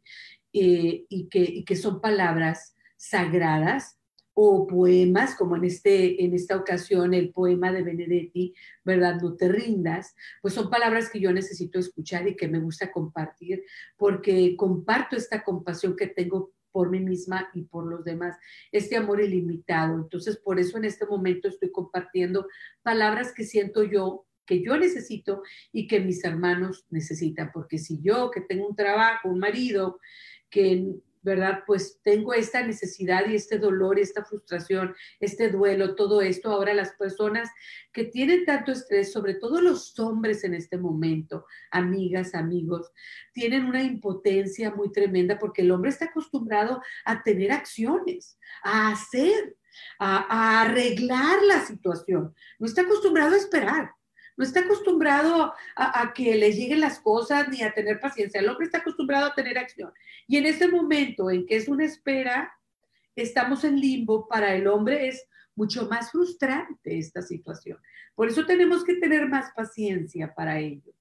eh, y, que, y que son palabras sagradas o poemas, como en, este, en esta ocasión el poema de Benedetti, ¿verdad? No te rindas, pues son palabras que yo necesito escuchar y que me gusta compartir, porque comparto esta compasión que tengo por mí misma y por los demás, este amor ilimitado. Entonces, por eso en este momento estoy compartiendo palabras que siento yo que yo necesito y que mis hermanos necesitan, porque si yo que tengo un trabajo, un marido, que ¿verdad? Pues tengo esta necesidad y este dolor, esta frustración, este duelo, todo esto. Ahora las personas que tienen tanto estrés, sobre todo los hombres en este momento, amigas, amigos, tienen una impotencia muy tremenda porque el hombre está acostumbrado a tener acciones, a hacer, a, a arreglar la situación. No está acostumbrado a esperar no está acostumbrado a, que le lleguen las cosas ni a tener paciencia. El hombre está acostumbrado a tener acción. Y en ese momento en que es una espera, estamos en limbo, para el hombre es mucho más frustrante esta situación. Por eso tenemos que tener más paciencia para ello.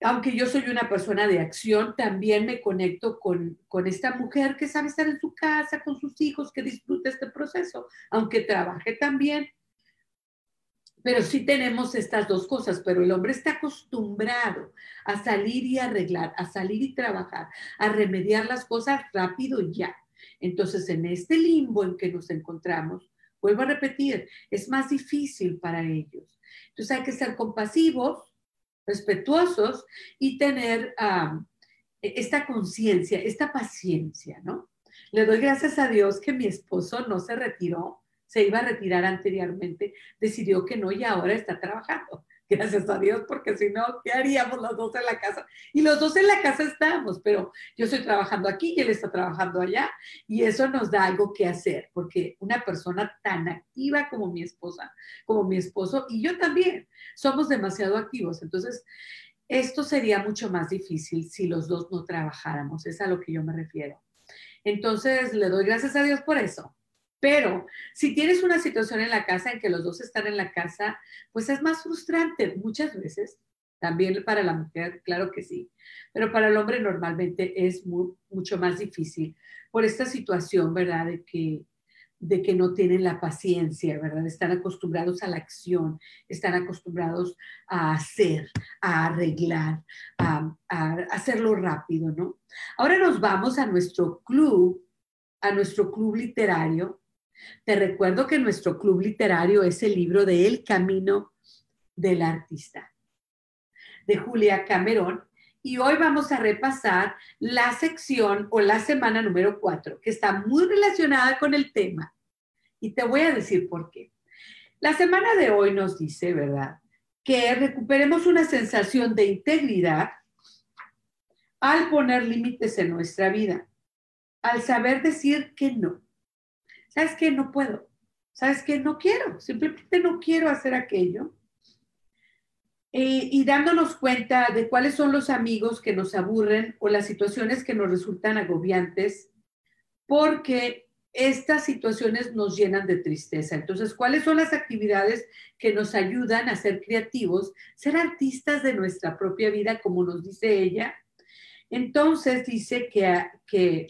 Aunque yo soy una persona de acción, también me conecto con, con esta mujer que sabe estar en su casa, con sus hijos, que disfruta este proceso, aunque trabaje también pero sí tenemos estas dos cosas, pero el hombre está acostumbrado a salir y arreglar, a salir y trabajar, a remediar las cosas rápido ya. Entonces, en este limbo en que nos encontramos, vuelvo a repetir, es más difícil para ellos. Entonces hay que ser compasivos, respetuosos y tener esta conciencia, esta paciencia, ¿no? Le doy gracias a Dios que mi esposo no se retiró se iba a retirar anteriormente, decidió que no y ahora está trabajando. Gracias a Dios, porque si no, ¿qué haríamos los dos en la casa? Y los dos en la casa estamos, pero yo estoy trabajando aquí y él está trabajando allá. Y eso nos da algo que hacer, porque una persona tan activa como mi esposa, como mi esposo, y yo también, somos demasiado activos. Entonces, esto sería mucho más difícil si los dos no trabajáramos, es a lo que yo me refiero. Entonces, le doy gracias a Dios por eso. Pero si tienes una situación en la casa en que los dos están en la casa, pues es más frustrante muchas veces. También para la mujer, claro que sí. Pero para el hombre normalmente es mucho más difícil por esta situación, ¿verdad? De que, de que no tienen la paciencia, ¿verdad? Están acostumbrados a la acción, están acostumbrados a hacer, a arreglar, a, a hacerlo rápido, ¿no? Ahora nos vamos a nuestro club, a nuestro club literario, te recuerdo que nuestro club literario es el libro de El Camino del Artista, de Julia Camerón. Y hoy vamos a repasar la sección o la semana número 4, que está muy relacionada con el tema. Y te voy a decir por qué. La semana de hoy nos dice, ¿verdad? Que recuperemos una sensación de integridad al poner límites en nuestra vida, al saber decir que no ¿sabes qué? No puedo. ¿Sabes qué? No quiero. Simplemente no quiero hacer aquello. Eh, y dándonos cuenta de cuáles son los amigos que nos aburren o las situaciones que nos resultan agobiantes, porque estas situaciones nos llenan de tristeza. Entonces, ¿cuáles son las actividades que nos ayudan a ser creativos, ser artistas de nuestra propia vida, como nos dice ella? Entonces, dice que, que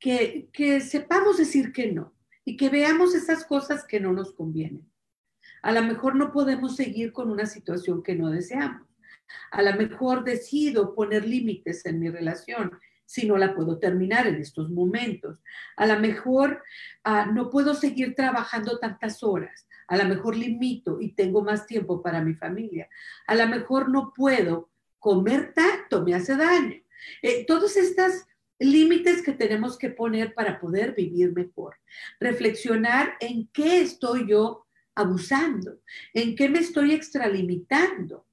que, sepamos decir que no y que veamos esas cosas que no nos convienen. A lo mejor no podemos seguir con una situación que no deseamos. A lo mejor decido poner límites en mi relación. si no la puedo terminar en estos momentos. A lo mejor ah, no puedo seguir trabajando tantas horas. A lo mejor limito y tengo más tiempo para mi familia. A lo mejor no puedo comer tanto, me hace daño. Eh, todos estos límites que tenemos que poner para poder vivir mejor. Reflexionar en qué estoy yo abusando, en qué me estoy extralimitando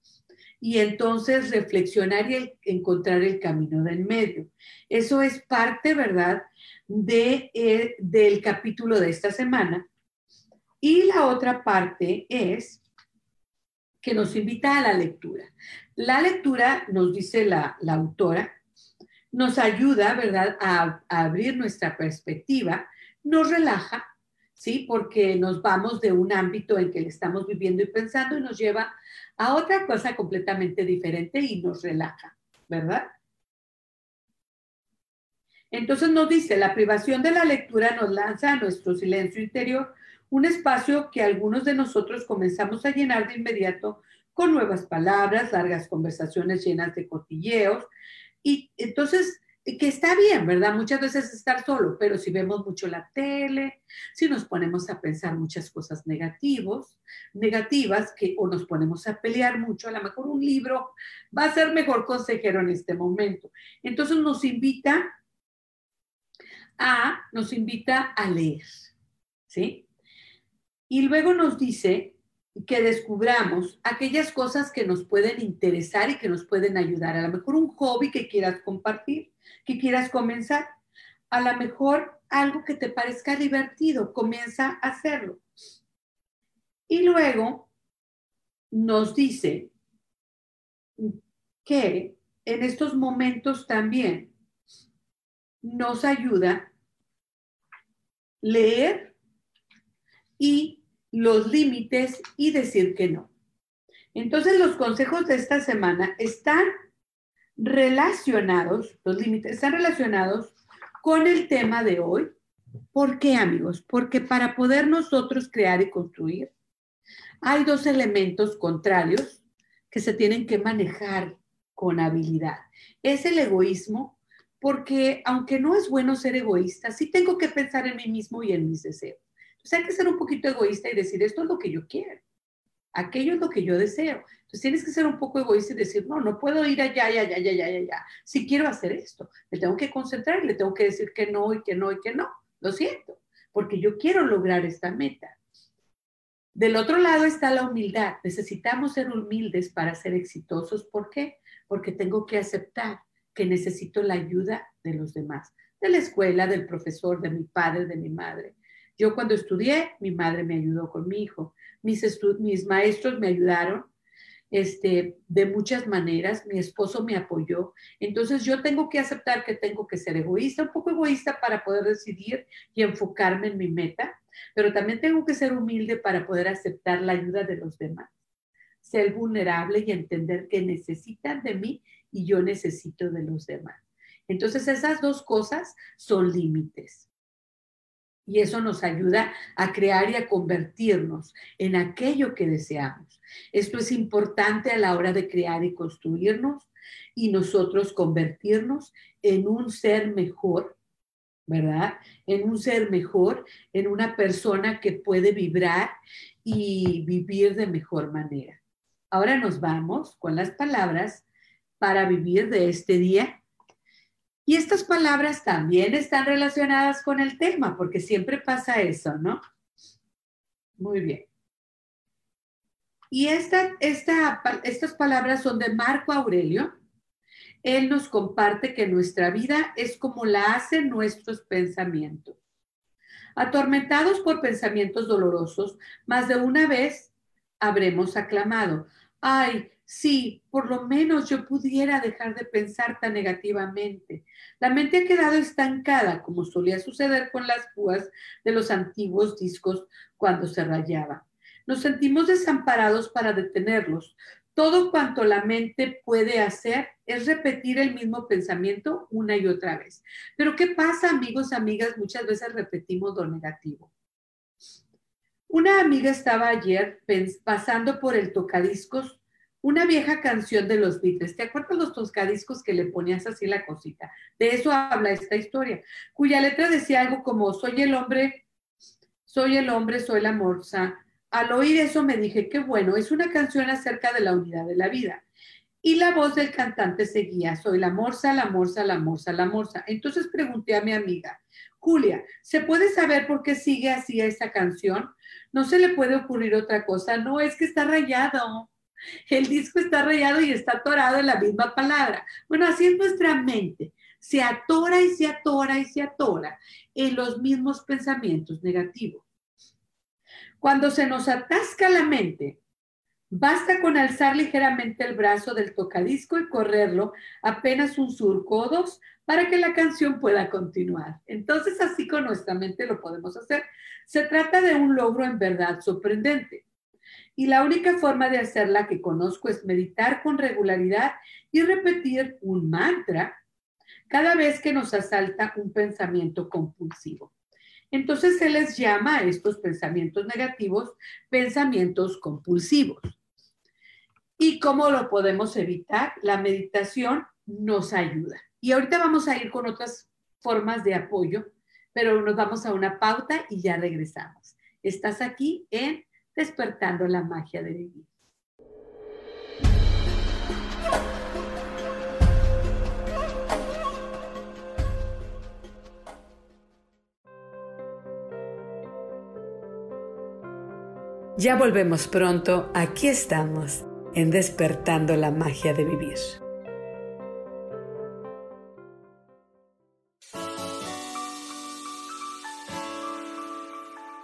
y entonces reflexionar y encontrar el camino del medio. Eso es parte, ¿verdad?, de, eh, del capítulo de esta semana. Y la otra parte es que nos invita a la lectura. La lectura, nos dice la, autora, nos ayuda, ¿verdad?, a, abrir nuestra perspectiva, nos relaja, ¿sí? Porque nos vamos de un ámbito en que le estamos viviendo y pensando y nos lleva a otra cosa completamente diferente y nos relaja, ¿verdad? Entonces nos dice, la privación de la lectura nos lanza a nuestro silencio interior un espacio que algunos de nosotros comenzamos a llenar de inmediato con nuevas palabras, largas conversaciones llenas de cotilleos. Y entonces que está bien, ¿verdad? Muchas veces estar solo, pero si vemos mucho la tele, si nos ponemos a pensar muchas cosas negativos, negativas, que o nos ponemos a pelear mucho, a lo mejor un libro va a ser mejor consejero en este momento. Entonces nos invita a, nos invita a leer, ¿sí? Y luego nos dice que descubramos aquellas cosas que nos pueden interesar y que nos pueden ayudar. A lo mejor un hobby que quieras compartir que quieras comenzar. A lo mejor algo que te parezca divertido, comienza a hacerlo. Y luego nos dice que en estos momentos también nos ayuda leer y los límites y decir que no. Entonces los consejos de esta semana están relacionados, los límites están relacionados con el tema de hoy. ¿Por qué, amigos? Porque para poder nosotros crear y construir, hay dos elementos contrarios que se tienen que manejar con habilidad. Es el egoísmo, porque aunque no es bueno ser egoísta, sí tengo que pensar en mí mismo y en mis deseos. Entonces hay que ser un poquito egoísta y decir, esto es lo que yo quiero, aquello es lo que yo deseo. Entonces tienes que ser un poco egoísta y decir, no, no puedo ir allá, allá, allá, allá, allá, allá. Si quiero hacer esto, me tengo que concentrar y le tengo que decir que no y que no y que no. Lo siento, porque yo quiero lograr esta meta. Del otro lado está la humildad. Necesitamos ser humildes para ser exitosos. ¿Por qué? Porque tengo que aceptar que necesito la ayuda de los demás, de la escuela, del profesor, de mi padre, de mi madre. Yo cuando estudié, mi madre me ayudó con mi hijo. Mis, maestros me ayudaron este, de muchas maneras, mi esposo me apoyó, entonces yo tengo que aceptar que tengo que ser egoísta, un poco egoísta para poder decidir y enfocarme en mi meta, pero también tengo que ser humilde para poder aceptar la ayuda de los demás, ser vulnerable y entender que necesitan de mí y yo necesito de los demás. Entonces esas dos cosas son límites. Y eso nos ayuda a crear y a convertirnos en aquello que deseamos. Esto es importante a la hora de crear y construirnos y nosotros convertirnos en un ser mejor, ¿verdad? En un ser mejor, en una persona que puede vibrar y vivir de mejor manera. Ahora nos vamos con las palabras para vivir de este día y estas palabras también están relacionadas con el tema, porque siempre pasa eso, ¿no? Muy bien. Y esta, estas palabras son de Marco Aurelio. Él nos comparte que nuestra vida es como la hacen nuestros pensamientos. Atormentados por pensamientos dolorosos, más de una vez habremos aclamado, ay, Sí, por lo menos yo pudiera dejar de pensar tan negativamente. La mente ha quedado estancada, como solía suceder con las púas de los antiguos discos cuando se rayaba. Nos sentimos desamparados para detenerlos. Todo cuanto la mente puede hacer es repetir el mismo pensamiento una y otra vez. Pero ¿qué pasa, amigos, amigas? Muchas veces repetimos lo negativo. Una amiga estaba ayer pasando por el tocadiscos una vieja canción de los Beatles. ¿Te acuerdas los toscadiscos que le ponías así la cosita? De eso habla esta historia, cuya letra decía algo como, soy el hombre, soy el hombre, soy la morsa. Al oír eso me dije, qué bueno, es una canción acerca de la unidad de la vida. Y la voz del cantante seguía, soy la morsa, la morsa, la morsa, la morsa. Entonces pregunté a mi amiga, Julia, ¿se puede saber por qué sigue así esa canción? No se le puede ocurrir otra cosa, no, es que está rayado. El disco está rayado y está atorado en la misma palabra. Bueno, así es nuestra mente. Se atora y se atora y se atora en los mismos pensamientos negativos. Cuando se nos atasca la mente, basta con alzar ligeramente el brazo del tocadisco y correrlo apenas un surco o dos para que la canción pueda continuar. Entonces, así con nuestra mente lo podemos hacer. Se trata de un logro en verdad sorprendente. Y la única forma de hacerla que conozco es meditar con regularidad y repetir un mantra cada vez que nos asalta un pensamiento compulsivo. Entonces se les llama a estos pensamientos negativos pensamientos compulsivos. ¿Y cómo lo podemos evitar? La meditación nos ayuda. Y ahorita vamos a ir con otras formas de apoyo, pero nos vamos a una pauta y ya regresamos. Estás aquí en Despertando la magia de vivir. Ya volvemos pronto, aquí estamos, en Despertando la Magia de Vivir.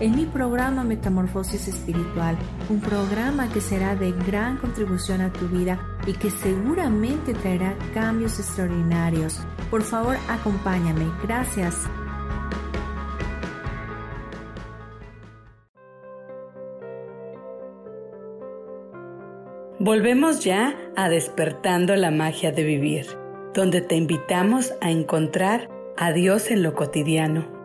En mi programa Metamorfosis Espiritual, un programa que será de gran contribución a tu vida y que seguramente traerá cambios extraordinarios. Por favor, acompáñame. Gracias. Volvemos ya a despertando la magia de vivir, donde te invitamos a encontrar a Dios en lo cotidiano.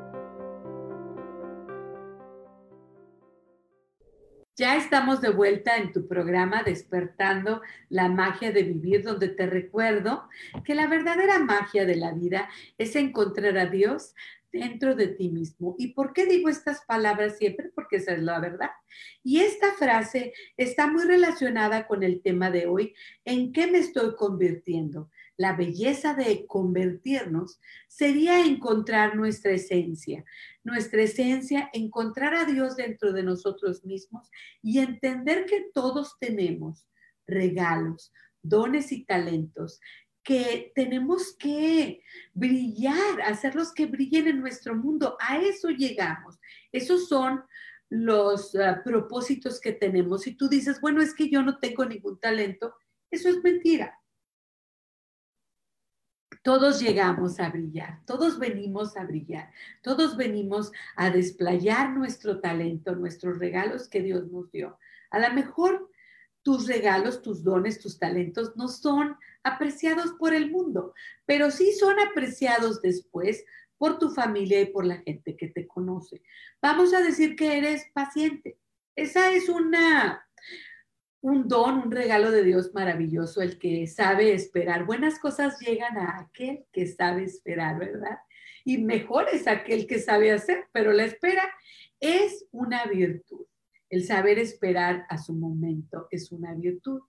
Ya estamos de vuelta en tu programa Despertando la magia de vivir, donde te recuerdo que la verdadera magia de la vida es encontrar a Dios dentro de ti mismo. ¿Y por qué digo estas palabras siempre? Porque esa es la verdad. Y esta frase está muy relacionada con el tema de hoy, ¿en qué me estoy convirtiendo? La belleza de convertirnos sería encontrar nuestra esencia, nuestra esencia, encontrar a Dios dentro de nosotros mismos y entender que todos tenemos regalos, dones y talentos que tenemos que brillar, hacerlos que brillen en nuestro mundo. A eso llegamos. Esos son los ah, propósitos que tenemos. Y tú dices, bueno, es que yo no tengo ningún talento. Eso es mentira. Todos llegamos a brillar, todos venimos a brillar, todos venimos a desplayar nuestro talento, nuestros regalos que Dios nos dio. A lo mejor tus regalos, tus dones, tus talentos no son apreciados por el mundo, pero sí son apreciados después por tu familia y por la gente que te conoce. Vamos a decir que eres paciente. Esa es una, un don, un regalo de Dios maravilloso, el que sabe esperar. Buenas cosas llegan a aquel que sabe esperar, ¿verdad? Y mejor es aquel que sabe hacer, pero la espera es una virtud. El saber esperar a su momento es una virtud.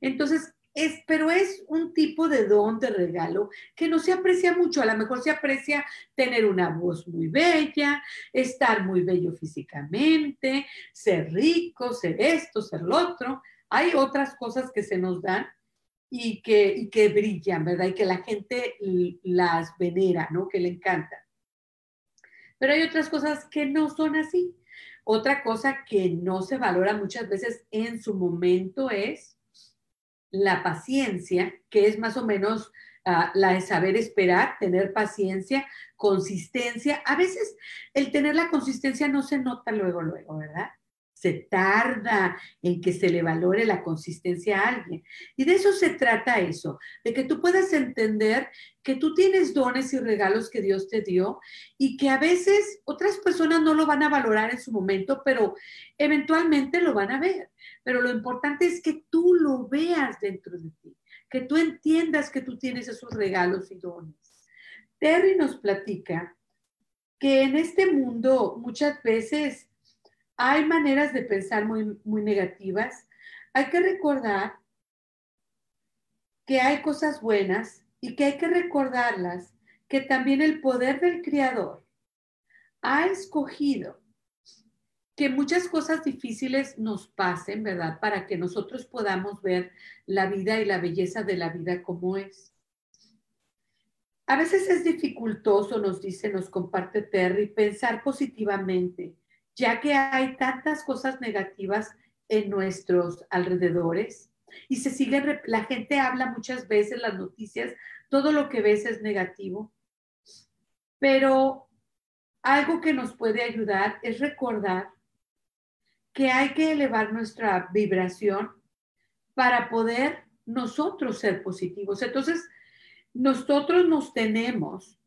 Entonces, es, pero es un tipo de don, de regalo, que no se aprecia mucho. A lo mejor se aprecia tener una voz muy bella, estar muy bello físicamente, ser rico, ser esto, ser lo otro. Hay otras cosas que se nos dan y que, y que brillan, ¿verdad? Y que la gente las venera, ¿no? Que le encantan. Pero hay otras cosas que no son así. Otra cosa que no se valora muchas veces en su momento es la paciencia, que es más o menos ah, la de saber esperar, tener paciencia, consistencia. A veces el tener la consistencia no se nota luego, luego, ¿verdad? Se tarda en que se le valore la consistencia a alguien. Y de eso se trata eso, de que tú puedas entender que tú tienes dones y regalos que Dios te dio y que a veces otras personas no lo van a valorar en su momento, pero eventualmente lo van a ver. Pero lo importante es que tú lo veas dentro de ti, que tú entiendas que tú tienes esos regalos y dones. Terry nos platica que en este mundo muchas veces hay maneras de pensar muy, muy negativas. Hay que recordar que hay cosas buenas y que hay que recordarlas, que también el poder del Creador ha escogido que muchas cosas difíciles nos pasen, ¿verdad? Para que nosotros podamos ver la vida y la belleza de la vida como es. A veces es dificultoso, nos dice, nos comparte Terry, pensar positivamente ya que hay tantas cosas negativas en nuestros alrededores y se sigue, la gente habla muchas veces, las noticias, todo lo que ves es negativo, pero algo que nos puede ayudar es recordar que hay que elevar nuestra vibración para poder nosotros ser positivos. Entonces, nosotros nos tenemos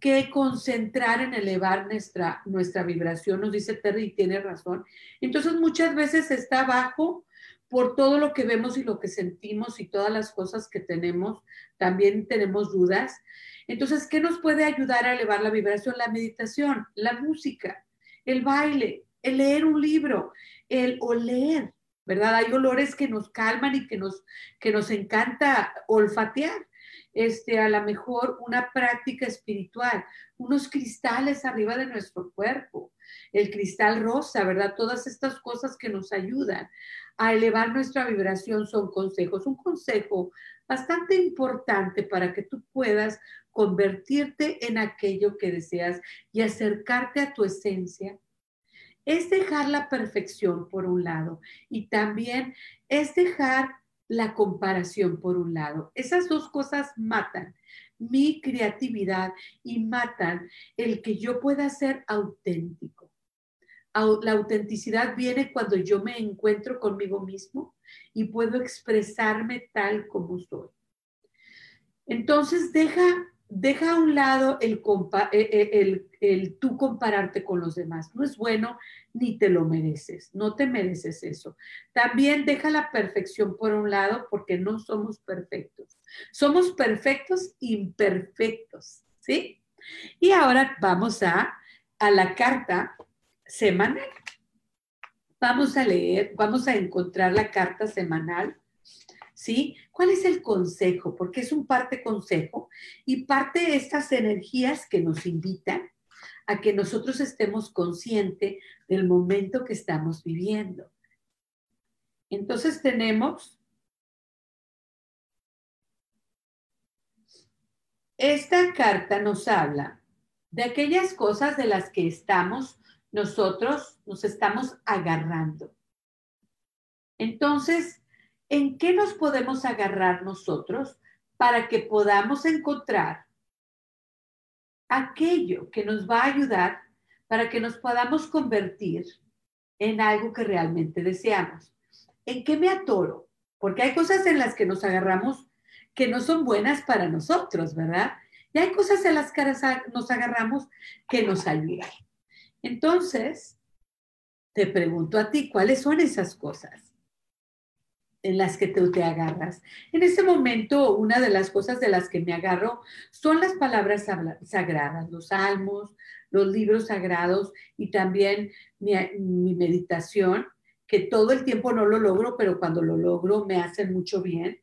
que concentrar en elevar nuestra, nuestra vibración, nos dice Terry, y tiene razón. Entonces muchas veces está bajo por todo lo que vemos y lo que sentimos y todas las cosas que tenemos, también tenemos dudas. Entonces, ¿qué nos puede ayudar a elevar la vibración? La meditación, la música, el baile, el leer un libro, el oler, ¿verdad? Hay olores que nos calman y que nos, que nos encanta olfatear este, a lo mejor una práctica espiritual, unos cristales arriba de nuestro cuerpo, el cristal rosa, ¿verdad? Todas estas cosas que nos ayudan a elevar nuestra vibración son consejos. Un consejo bastante importante para que tú puedas convertirte en aquello que deseas y acercarte a tu esencia es dejar la perfección por un lado y también es dejar la comparación por un lado. Esas dos cosas matan mi creatividad y matan el que yo pueda ser auténtico. La autenticidad viene cuando yo me encuentro conmigo mismo y puedo expresarme tal como soy. Entonces deja deja a un lado el, eh, eh, el, el, tú compararte con los demás. No es bueno ni te lo mereces. No te mereces eso. También deja la perfección por un lado porque no somos perfectos. Somos perfectos imperfectos. ¿Sí? Y ahora vamos a, a la carta semanal. Vamos a leer, vamos a encontrar la carta semanal ¿sí? ¿Cuál es el consejo? Porque es un parte consejo y parte de estas energías que nos invitan a que nosotros estemos conscientes del momento que estamos viviendo. Entonces tenemos esta carta nos habla de aquellas cosas de las que estamos nosotros nos estamos agarrando. Entonces, ¿en qué nos podemos agarrar nosotros para que podamos encontrar aquello que nos va a ayudar para que nos podamos convertir en algo que realmente deseamos? ¿En qué me atoro? Porque hay cosas en las que nos agarramos que no son buenas para nosotros, ¿verdad? Y hay cosas en las que nos agarramos que nos ayudan. Entonces, te pregunto a ti, ¿cuáles son esas cosas en las que tú te agarras? En este momento, una de las cosas de las que me agarro son las palabras sagradas, los salmos, los libros sagrados y también mi, mi meditación, que todo el tiempo no lo logro, pero cuando lo logro me hacen mucho bien.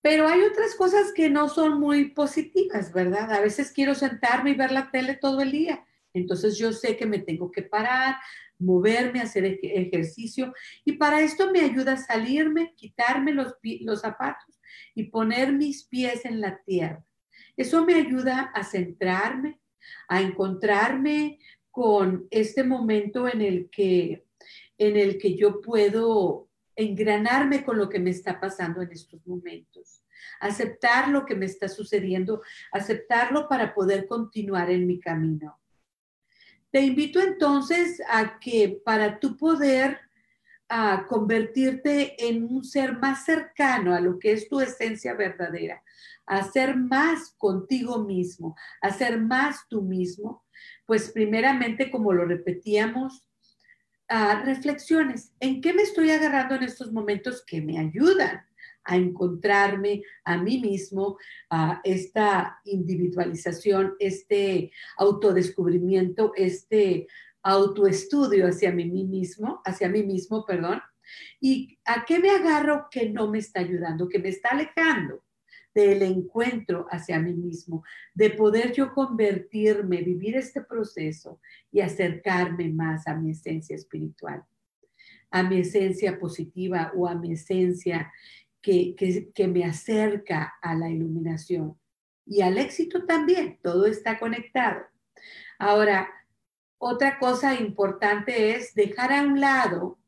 Pero hay otras cosas que no son muy positivas, ¿verdad? A veces quiero sentarme y ver la tele todo el día entonces yo sé que me tengo que parar, moverme, hacer ejercicio y para esto me ayuda a salirme, quitarme los, los zapatos y poner mis pies en la tierra. Eso me ayuda a centrarme, a encontrarme con este momento en el que, en el que yo puedo engranarme con lo que me está pasando en estos momentos, aceptar lo que me está sucediendo, aceptarlo para poder continuar en mi camino. Te invito entonces a que para tu poder a convertirte en un ser más cercano a lo que es tu esencia verdadera, a ser más contigo mismo, a ser más tú mismo, pues primeramente, como lo repetíamos, a reflexiones. ¿En qué me estoy agarrando en estos momentos que me ayudan a encontrarme a mí mismo, a esta individualización, este autodescubrimiento, este autoestudio hacia mí mismo, hacia mí mismo, perdón. ¿Y a qué me agarro que no me está ayudando, que me está alejando? del encuentro hacia mí mismo, de poder yo convertirme, vivir este proceso y acercarme más a mi esencia espiritual, a mi esencia positiva o a mi esencia que, me acerca a la iluminación y al éxito también. Todo está conectado. Ahora, otra cosa importante es dejar a un lado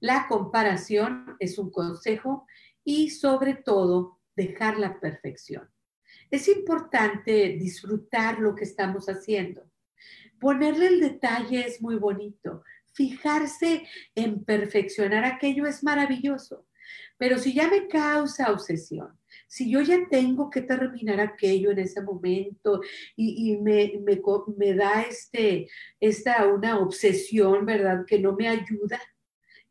la comparación, es un consejo, y sobre todo dejar la perfección. Es importante disfrutar lo que estamos haciendo. Ponerle el detalle es muy bonito. Fijarse en perfeccionar aquello es maravilloso. Pero si ya me causa obsesión, si yo ya tengo que terminar aquello en ese momento y, me, me, da este, esta, una obsesión, ¿verdad? Que no me ayuda,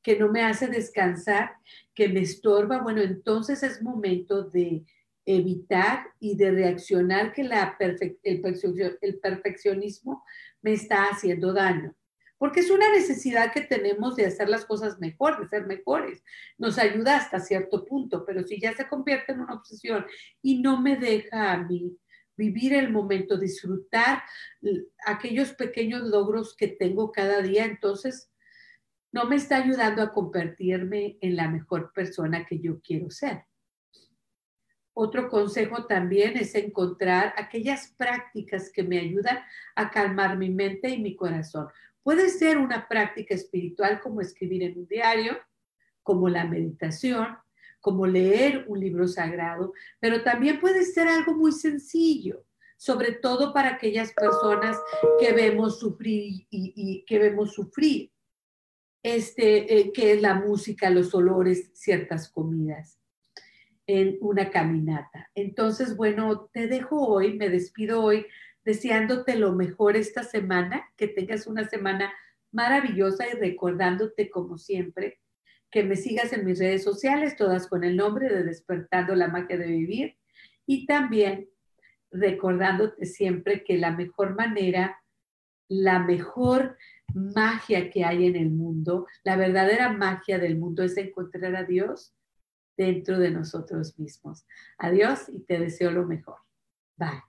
que no me hace descansar, que me estorba, bueno, entonces es momento de evitar y de reaccionar que el perfeccionismo me está haciendo daño porque es una necesidad que tenemos de hacer las cosas mejor, de ser mejores. Nos ayuda hasta cierto punto, pero si ya se convierte en una obsesión y no me deja a mí vivir el momento, disfrutar aquellos pequeños logros que tengo cada día, entonces no me está ayudando a convertirme en la mejor persona que yo quiero ser. Otro consejo también es encontrar aquellas prácticas que me ayudan a calmar mi mente y mi corazón. Puede ser una práctica espiritual como escribir en un diario, como la meditación, como leer un libro sagrado, pero también puede ser algo muy sencillo, sobre todo para aquellas personas que vemos sufrir y, que vemos sufrir, este, eh, que es la música, los olores, ciertas comidas en una caminata. Entonces, bueno, te dejo hoy, me despido hoy deseándote lo mejor esta semana, que tengas una semana maravillosa y recordándote como siempre que me sigas en mis redes sociales, todas con el nombre de Despertando la Magia de Vivir y también recordándote siempre que la mejor manera, la mejor magia que hay en el mundo, la verdadera magia del mundo es encontrar a Dios dentro de nosotros mismos. Adiós y te deseo lo mejor. Bye.